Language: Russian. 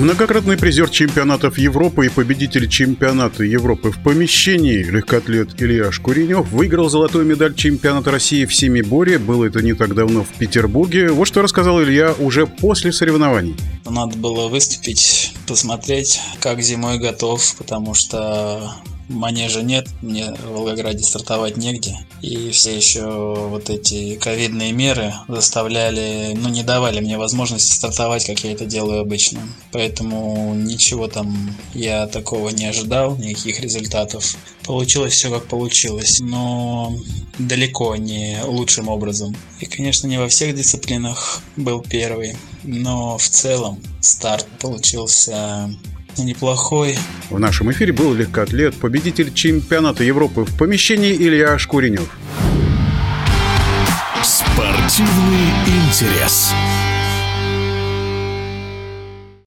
Многократный призер чемпионатов Европы и победитель чемпионата Европы в помещении легкоатлет Илья Шкуренев выиграл золотую медаль чемпионата России в семиборе. Было это не так давно в Петербурге. Вот что рассказал Илья уже после соревнований. Надо было выступить, посмотреть, как зимой готов, потому что манежа нет, мне в Волгограде стартовать негде. И все еще вот эти ковидные меры заставляли, ну не давали мне возможности стартовать, как я это делаю обычно. Поэтому ничего там я такого не ожидал, никаких результатов. Получилось все как получилось, но далеко не лучшим образом. И, конечно, не во всех дисциплинах был первый, но в целом старт получился неплохой. В нашем эфире был легкоатлет, победитель чемпионата Европы в помещении Илья Шкуренев. Спортивный интерес.